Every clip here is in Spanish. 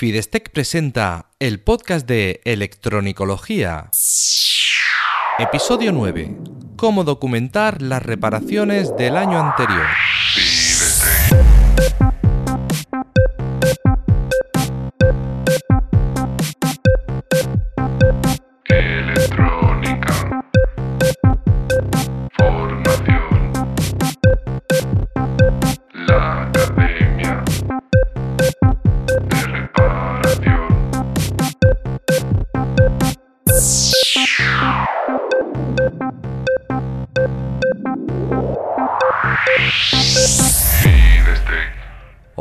Fidestec presenta el podcast de Electronicología. Episodio 9. Cómo documentar las reparaciones del año anterior.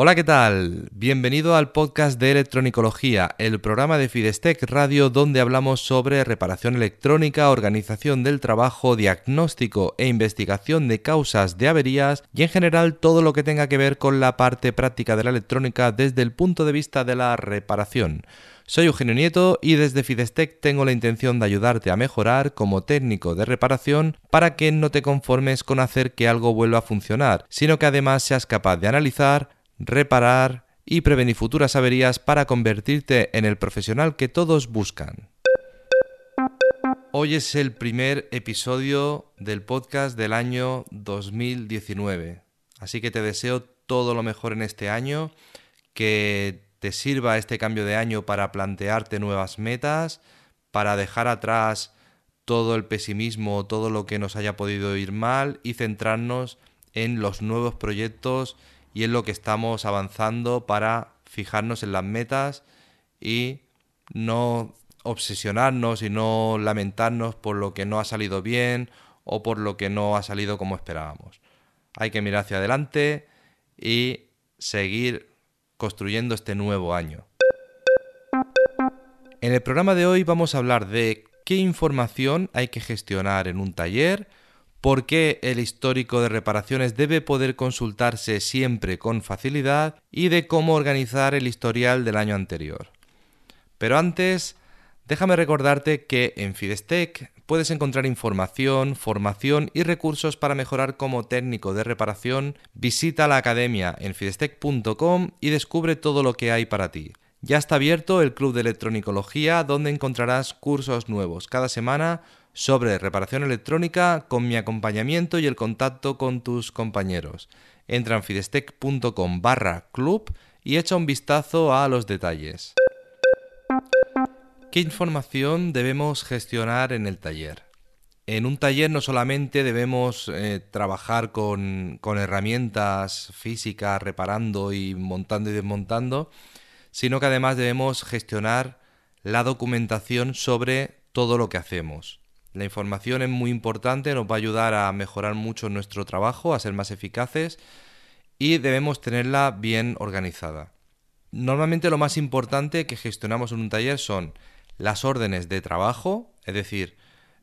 Hola, ¿qué tal? Bienvenido al podcast de Electronicología, el programa de Fidestec Radio donde hablamos sobre reparación electrónica, organización del trabajo, diagnóstico e investigación de causas de averías y en general todo lo que tenga que ver con la parte práctica de la electrónica desde el punto de vista de la reparación. Soy Eugenio Nieto y desde Fidestec tengo la intención de ayudarte a mejorar como técnico de reparación para que no te conformes con hacer que algo vuelva a funcionar, sino que además seas capaz de analizar, reparar y prevenir futuras averías para convertirte en el profesional que todos buscan. Hoy es el primer episodio del podcast del año 2019, así que te deseo todo lo mejor en este año, que te sirva este cambio de año para plantearte nuevas metas, para dejar atrás todo el pesimismo, todo lo que nos haya podido ir mal y centrarnos en los nuevos proyectos y en lo que estamos avanzando para fijarnos en las metas y no obsesionarnos y no lamentarnos por lo que no ha salido bien o por lo que no ha salido como esperábamos. Hay que mirar hacia adelante y seguir construyendo este nuevo año. En el programa de hoy vamos a hablar de qué información hay que gestionar en un taller, por qué el histórico de reparaciones debe poder consultarse siempre con facilidad y de cómo organizar el historial del año anterior. Pero antes, déjame recordarte que en Fidestec puedes encontrar información, formación y recursos para mejorar como técnico de reparación. Visita la academia en fidestec.com y descubre todo lo que hay para ti. Ya está abierto el Club de Electronicología donde encontrarás cursos nuevos cada semana sobre reparación electrónica con mi acompañamiento y el contacto con tus compañeros. Entra en fidestec.com barra club y echa un vistazo a los detalles. ¿Qué información debemos gestionar en el taller? En un taller no solamente debemos eh, trabajar con, con herramientas físicas, reparando y montando y desmontando, sino que además debemos gestionar la documentación sobre todo lo que hacemos. La información es muy importante, nos va a ayudar a mejorar mucho nuestro trabajo, a ser más eficaces y debemos tenerla bien organizada. Normalmente lo más importante que gestionamos en un taller son las órdenes de trabajo, es decir,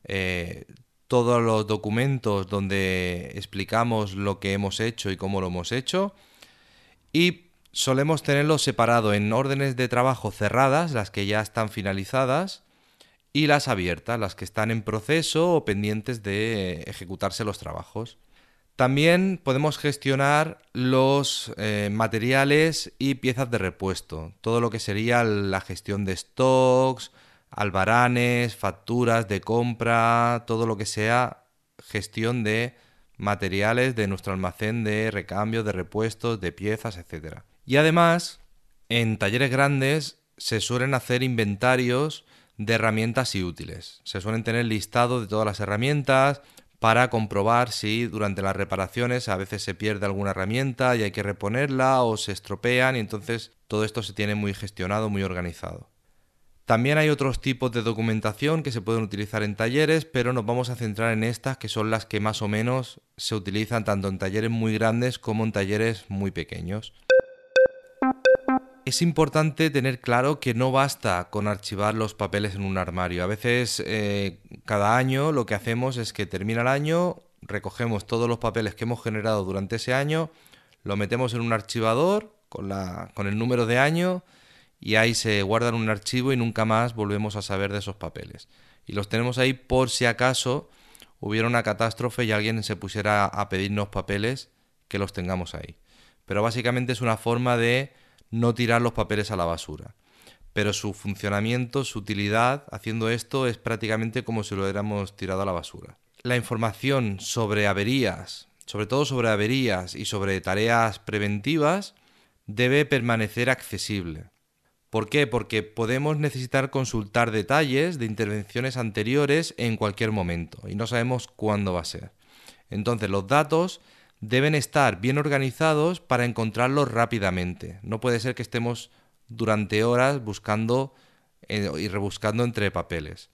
eh, todos los documentos donde explicamos lo que hemos hecho y cómo lo hemos hecho y solemos tenerlo separado en órdenes de trabajo cerradas, las que ya están finalizadas, y las abiertas, las que están en proceso o pendientes de ejecutarse los trabajos. También podemos gestionar los eh, materiales y piezas de repuesto, todo lo que sería la gestión de stocks, albaranes, facturas de compra, todo lo que sea gestión de materiales de nuestro almacén de recambio, de repuestos, de piezas, etc. Y además, en talleres grandes se suelen hacer inventarios de herramientas y útiles. Se suelen tener listado de todas las herramientas para comprobar si durante las reparaciones a veces se pierde alguna herramienta y hay que reponerla o se estropean y entonces todo esto se tiene muy gestionado, muy organizado. También hay otros tipos de documentación que se pueden utilizar en talleres, pero nos vamos a centrar en estas que son las que más o menos se utilizan tanto en talleres muy grandes como en talleres muy pequeños. Es importante tener claro que no basta con archivar los papeles en un armario. A veces eh, cada año lo que hacemos es que termina el año, recogemos todos los papeles que hemos generado durante ese año, lo metemos en un archivador con, el número de año y ahí se guardan un archivo y nunca más volvemos a saber de esos papeles. Y los tenemos ahí por si acaso hubiera una catástrofe y alguien se pusiera a pedirnos papeles que los tengamos ahí. Pero básicamente es una forma de no tirar los papeles a la basura. pero su funcionamiento, su utilidad haciendo esto es prácticamente como si lo hubiéramos tirado a la basura. La información sobre averías, sobre todo sobre averías y sobre tareas preventivas, debe permanecer accesible. ¿Por qué? Porque podemos necesitar consultar detalles de intervenciones anteriores en cualquier momento y no sabemos cuándo va a ser. Entonces los datos deben estar bien organizados para encontrarlos rápidamente. No puede ser que estemos durante horas buscando eh, y rebuscando entre papeles.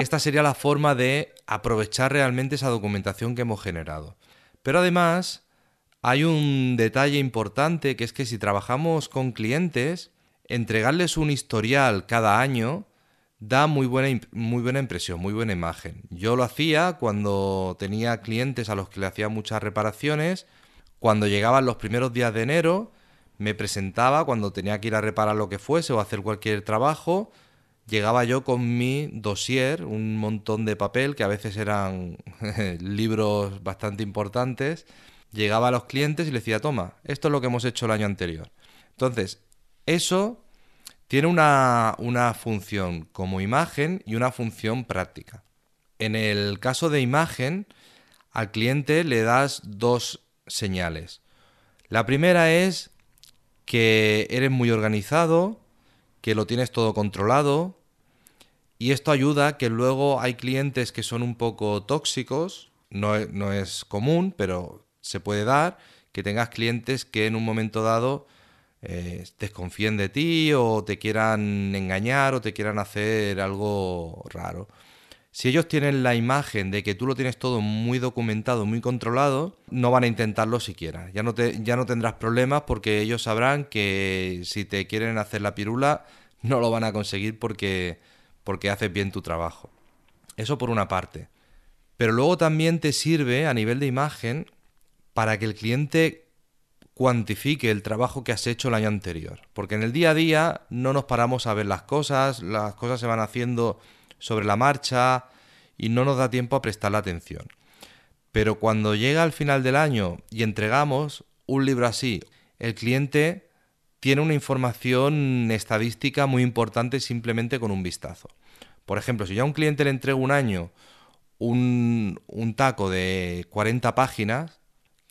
Esta sería la forma de aprovechar realmente esa documentación que hemos generado. Pero además hay un detalle importante que es que si trabajamos con clientes, entregarles un historial cada año da muy buena, muy buena impresión, muy buena imagen. Yo lo hacía cuando tenía clientes a los que le hacía muchas reparaciones, cuando llegaban los primeros días de enero, me presentaba cuando tenía que ir a reparar lo que fuese o hacer cualquier trabajo, llegaba yo con mi dossier, un montón de papel que a veces eran libros bastante importantes, llegaba a los clientes y les decía, toma, esto es lo que hemos hecho el año anterior. Entonces, eso tiene una, una función como imagen y una función práctica. En el caso de imagen, al cliente le das dos señales. La primera es que eres muy organizado, que lo tienes todo controlado y esto ayuda que luego hay clientes que son un poco tóxicos, no, no es común, pero se puede dar, que tengas clientes que en un momento dado eh, desconfíen de ti o te quieran engañar o te quieran hacer algo raro. Si ellos tienen la imagen de que tú lo tienes todo muy documentado, muy controlado, no van a intentarlo siquiera. Ya no, te, ya no tendrás problemas porque ellos sabrán que si te quieren hacer la pirula, no lo van a conseguir porque, porque haces bien tu trabajo. Eso por una parte. Pero luego también te sirve a nivel de imagen para que el cliente cuantifique el trabajo que has hecho el año anterior. Porque en el día a día no nos paramos a ver las cosas, las cosas se van haciendo sobre la marcha y no nos da tiempo a prestarle atención. Pero cuando llega al final del año y entregamos un libro así, el cliente tiene una información estadística muy importante simplemente con un vistazo. Por ejemplo, si yo a un cliente le entrego un año un, un taco de 40 páginas,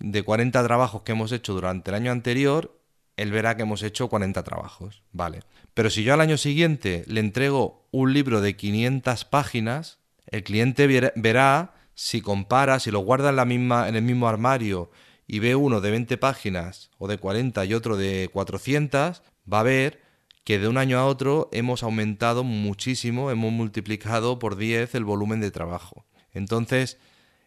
de 40 trabajos que hemos hecho durante el año anterior, él verá que hemos hecho 40 trabajos, ¿vale? Pero si yo al año siguiente le entrego un libro de 500 páginas, el cliente verá si compara, si lo guarda en, la misma, en el mismo armario y ve uno de 20 páginas o de 40 y otro de 400, va a ver que de un año a otro hemos aumentado muchísimo, hemos multiplicado por 10 el volumen de trabajo. Entonces,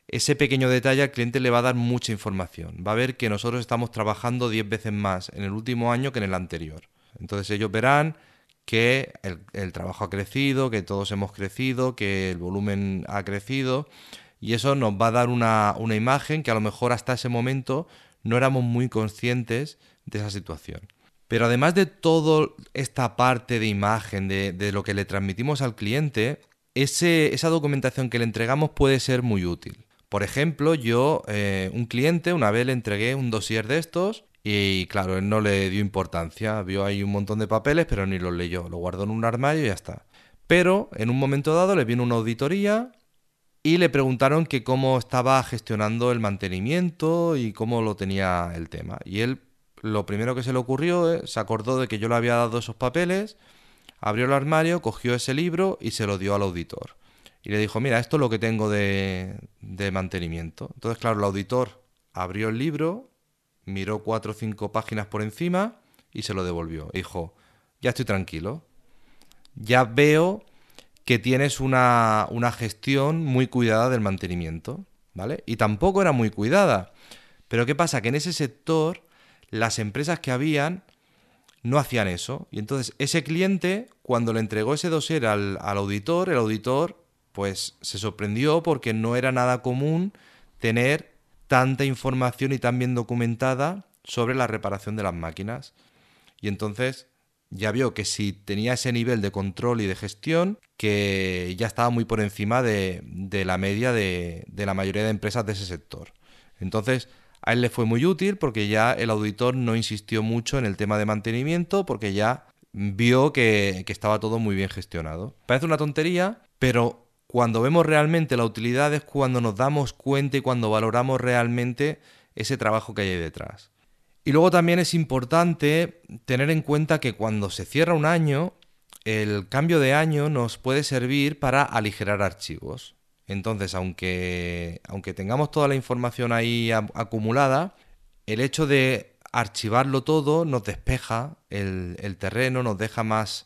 ese pequeño detalle al cliente le va a dar mucha información. Va a ver que nosotros estamos trabajando 10 veces más en el último año que en el anterior. Entonces ellos verán que el, trabajo ha crecido, que todos hemos crecido, que el volumen ha crecido y eso nos va a dar una, imagen que a lo mejor hasta ese momento no éramos muy conscientes de esa situación. Pero además de toda esta parte de imagen, de, lo que le transmitimos al cliente, esa documentación que le entregamos puede ser muy útil. Por ejemplo, yo, eh, un cliente, una vez le entregué un dossier de estos y claro, él no le dio importancia, vio ahí un montón de papeles, pero ni los leyó, lo guardó en un armario y ya está. Pero en un momento dado le vino una auditoría y le preguntaron que cómo estaba gestionando el mantenimiento y cómo lo tenía el tema. Y él lo primero que se le ocurrió, eh, se acordó de que yo le había dado esos papeles, abrió el armario, cogió ese libro y se lo dio al auditor y le dijo, mira, esto es lo que tengo de, de mantenimiento. Entonces, claro, el auditor abrió el libro, miró cuatro o cinco páginas por encima y se lo devolvió. Dijo, ya estoy tranquilo. Ya veo que tienes una, una, gestión muy cuidada del mantenimiento, ¿vale? Y tampoco era muy cuidada. Pero ¿qué pasa? Que en ese sector las empresas que habían no hacían eso. Y entonces ese cliente, cuando le entregó ese dossier al, al auditor, el auditor pues se sorprendió porque no era nada común tener tanta información y tan bien documentada sobre la reparación de las máquinas. Y entonces ya vio que si tenía ese nivel de control y de gestión, que ya estaba muy por encima de, la media de, la mayoría de empresas de ese sector. Entonces, a él le fue muy útil porque ya el auditor no insistió mucho en el tema de mantenimiento, porque ya vio que, que estaba todo muy bien gestionado. Parece una tontería, pero cuando vemos realmente la utilidad es cuando nos damos cuenta y cuando valoramos realmente ese trabajo que hay detrás. Y luego también es importante tener en cuenta que cuando se cierra un año, el cambio de año nos puede servir para aligerar archivos. Entonces, aunque, aunque tengamos toda la información ahí acumulada, el hecho de archivarlo todo nos despeja el, el terreno, nos deja más,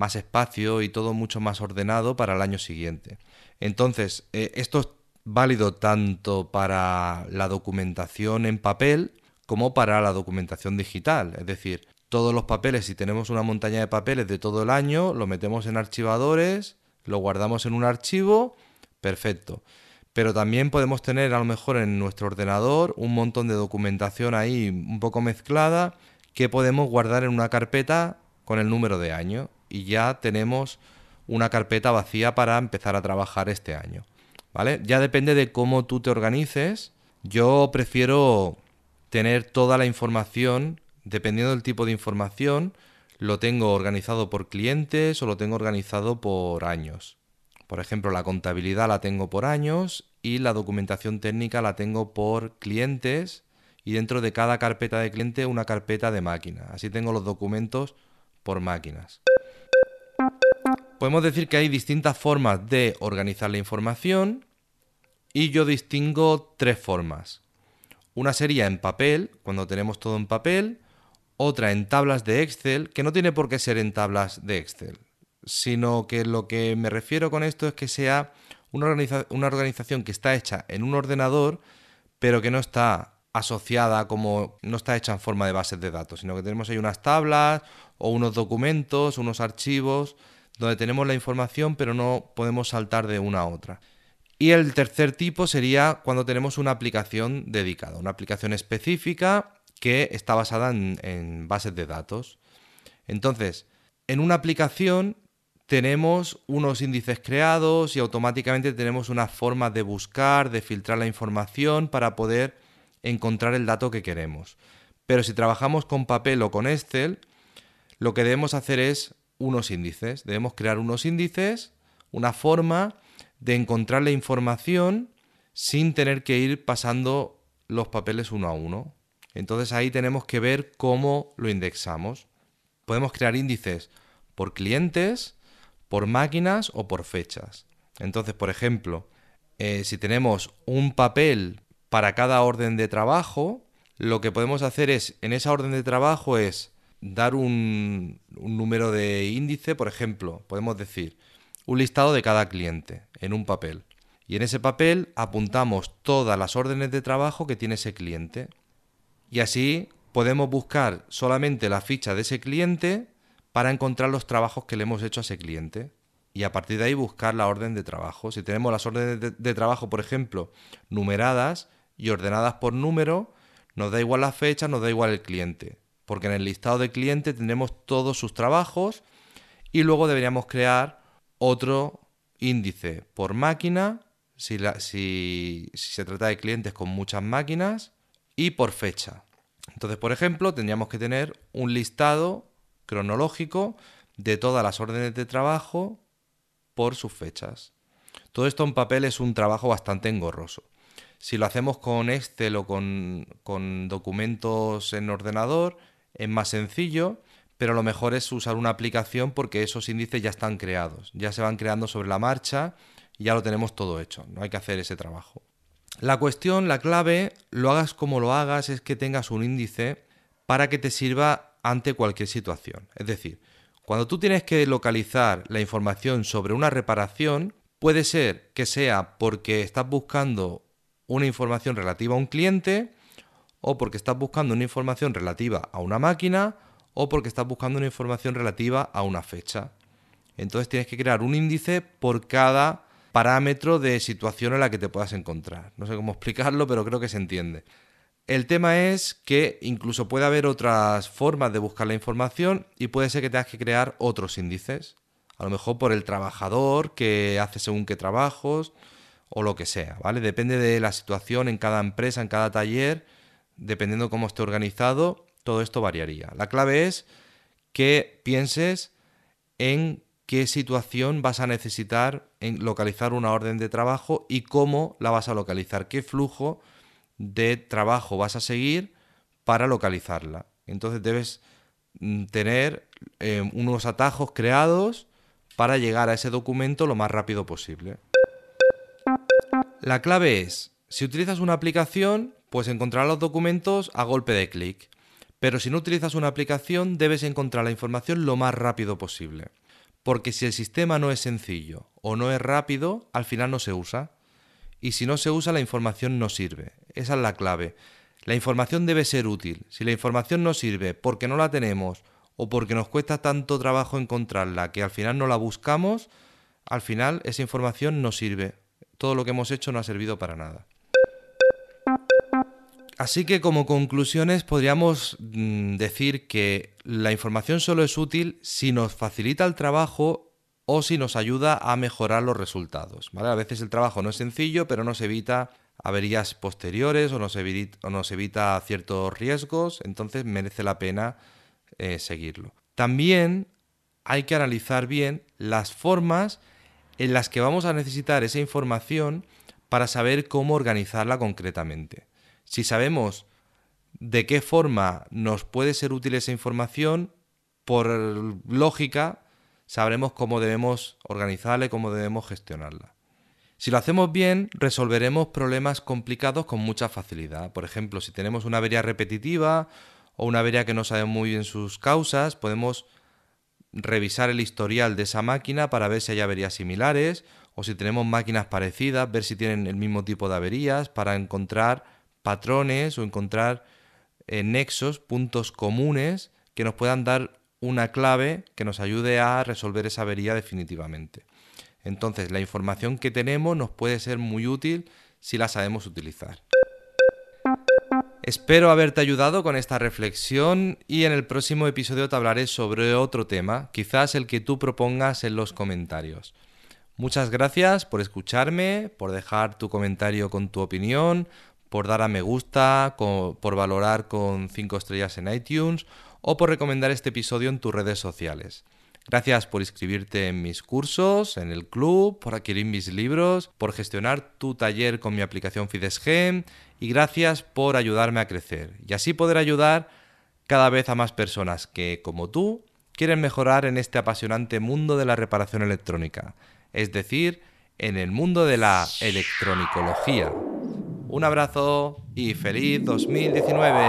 más espacio y todo mucho más ordenado para el año siguiente. Entonces, eh, esto es válido tanto para la documentación en papel como para la documentación digital. Es decir, todos los papeles, si tenemos una montaña de papeles de todo el año, lo metemos en archivadores, lo guardamos en un archivo, perfecto. Pero también podemos tener a lo mejor en nuestro ordenador un montón de documentación ahí un poco mezclada que podemos guardar en una carpeta con el número de año y ya tenemos una carpeta vacía para empezar a trabajar este año. ¿Vale? Ya depende de cómo tú te organices. Yo prefiero tener toda la información, dependiendo del tipo de información, lo tengo organizado por clientes o lo tengo organizado por años. Por ejemplo, la contabilidad la tengo por años y la documentación técnica la tengo por clientes y dentro de cada carpeta de cliente una carpeta de máquina. Así tengo los documentos por máquinas. Podemos decir que hay distintas formas de organizar la información y yo distingo tres formas. Una sería en papel, cuando tenemos todo en papel, otra en tablas de Excel, que no tiene por qué ser en tablas de Excel, sino que lo que me refiero con esto es que sea una, organización que está hecha en un ordenador, pero que no está asociada como no está hecha en forma de bases de datos, sino que tenemos ahí unas tablas o unos documentos, unos archivos donde tenemos la información pero no podemos saltar de una a otra. Y el tercer tipo sería cuando tenemos una aplicación dedicada, una aplicación específica que está basada en, bases de datos. Entonces, en una aplicación tenemos unos índices creados y automáticamente tenemos una forma de buscar, de filtrar la información para poder encontrar el dato que queremos. Pero si trabajamos con papel o con Excel, lo que debemos hacer es unos índices. Debemos crear unos índices, una forma de encontrar la información sin tener que ir pasando los papeles uno a uno. Entonces ahí tenemos que ver cómo lo indexamos. Podemos crear índices por clientes, por máquinas o por fechas. Entonces, por ejemplo, eh, si tenemos un papel para cada orden de trabajo, lo que podemos hacer es, en esa orden de trabajo, es dar un, número de índice, por ejemplo, podemos decir un listado de cada cliente en un papel. Y en ese papel apuntamos todas las órdenes de trabajo que tiene ese cliente. Y así podemos buscar solamente la ficha de ese cliente para encontrar los trabajos que le hemos hecho a ese cliente. Y a partir de ahí buscar la orden de trabajo. Si tenemos las órdenes de, de trabajo, por ejemplo, numeradas y ordenadas por número, nos da igual la fecha, nos da igual el cliente. Porque en el listado de cliente tenemos todos sus trabajos y luego deberíamos crear otro índice por máquina, si, si, se trata de clientes con muchas máquinas, y por fecha. Entonces, por ejemplo, tendríamos que tener un listado cronológico de todas las órdenes de trabajo por sus fechas. Todo esto en papel es un trabajo bastante engorroso. Si lo hacemos con Excel o con, con documentos en ordenador, es más sencillo pero lo mejor es usar una aplicación porque esos índices ya están creados, ya se van creando sobre la marcha y ya lo tenemos todo hecho, no hay que hacer ese trabajo. La cuestión, la clave, lo hagas como lo hagas, es que tengas un índice para que te sirva ante cualquier situación. Es decir, cuando tú tienes que localizar la información sobre una reparación, puede ser que sea porque estás buscando una información relativa a un cliente o porque estás buscando una información relativa a una máquina o porque estás buscando una información relativa a una fecha. Entonces tienes que crear un índice por cada parámetro de situación en la que te puedas encontrar. No sé cómo explicarlo, pero creo que se entiende. El tema es que incluso puede haber otras formas de buscar la información y puede ser que tengas que crear otros índices. A lo mejor por el trabajador que hace según qué trabajos o lo que sea, ¿vale? Depende de la situación en cada empresa, en cada taller, dependiendo cómo esté organizado, todo esto variaría. La clave es que pienses en qué situación vas a necesitar en localizar una orden de trabajo y cómo la vas a localizar, qué flujo de trabajo vas a seguir para localizarla. Entonces debes mm, tener eh, unos atajos creados para llegar a ese documento lo más rápido posible. La clave es, si utilizas una aplicación, pues encontrarás los documentos a golpe de clic. Pero si no utilizas una aplicación, debes encontrar la información lo más rápido posible. Porque si el sistema no es sencillo o no es rápido, al final no se usa. Y si no se usa, la información no sirve. Esa es la clave. La información debe ser útil. Si la información no sirve porque no la tenemos o porque nos cuesta tanto trabajo encontrarla que al final no la buscamos, al final esa información no sirve. Todo lo que hemos hecho no ha servido para nada. Así que como conclusiones podríamos mm, decir que la información solo es útil si nos facilita el trabajo o si nos ayuda a mejorar los resultados. A veces el trabajo no es sencillo, pero nos evita averías posteriores o nos evita, ciertos riesgos, entonces merece la pena eh, seguirlo. También hay que analizar bien las formas en las que vamos a necesitar esa información para saber cómo organizarla concretamente. Si sabemos de qué forma nos puede ser útil esa información, por lógica sabremos cómo debemos organizarla y cómo debemos gestionarla. Si lo hacemos bien, resolveremos problemas complicados con mucha facilidad. Por ejemplo, si tenemos una avería repetitiva o una avería que no sabemos muy bien sus causas, podemos revisar el historial de esa máquina para ver si hay averías similares o si tenemos máquinas parecidas, ver si tienen el mismo tipo de averías para encontrar patrones o encontrar eh, nexos, puntos comunes que nos puedan dar una clave que nos ayude a resolver esa avería definitivamente. Entonces, la información que tenemos nos puede ser muy útil si la sabemos utilizar. Espero haberte ayudado con esta reflexión y en el próximo episodio te hablaré sobre otro tema, quizás el que tú propongas en los comentarios. Muchas gracias por escucharme, por dejar tu comentario con tu opinión, por dar a me gusta, por valorar con 5 estrellas en iTunes o por recomendar este episodio en tus redes sociales. Gracias por inscribirte en mis cursos, en el club, por adquirir mis libros, por gestionar tu taller con mi aplicación Fidesgem y gracias por ayudarme a crecer y así poder ayudar cada vez a más personas que, como tú, quieren mejorar en este apasionante mundo de la reparación electrónica, es decir, en el mundo de la electronicología. Un abrazo y feliz 2019.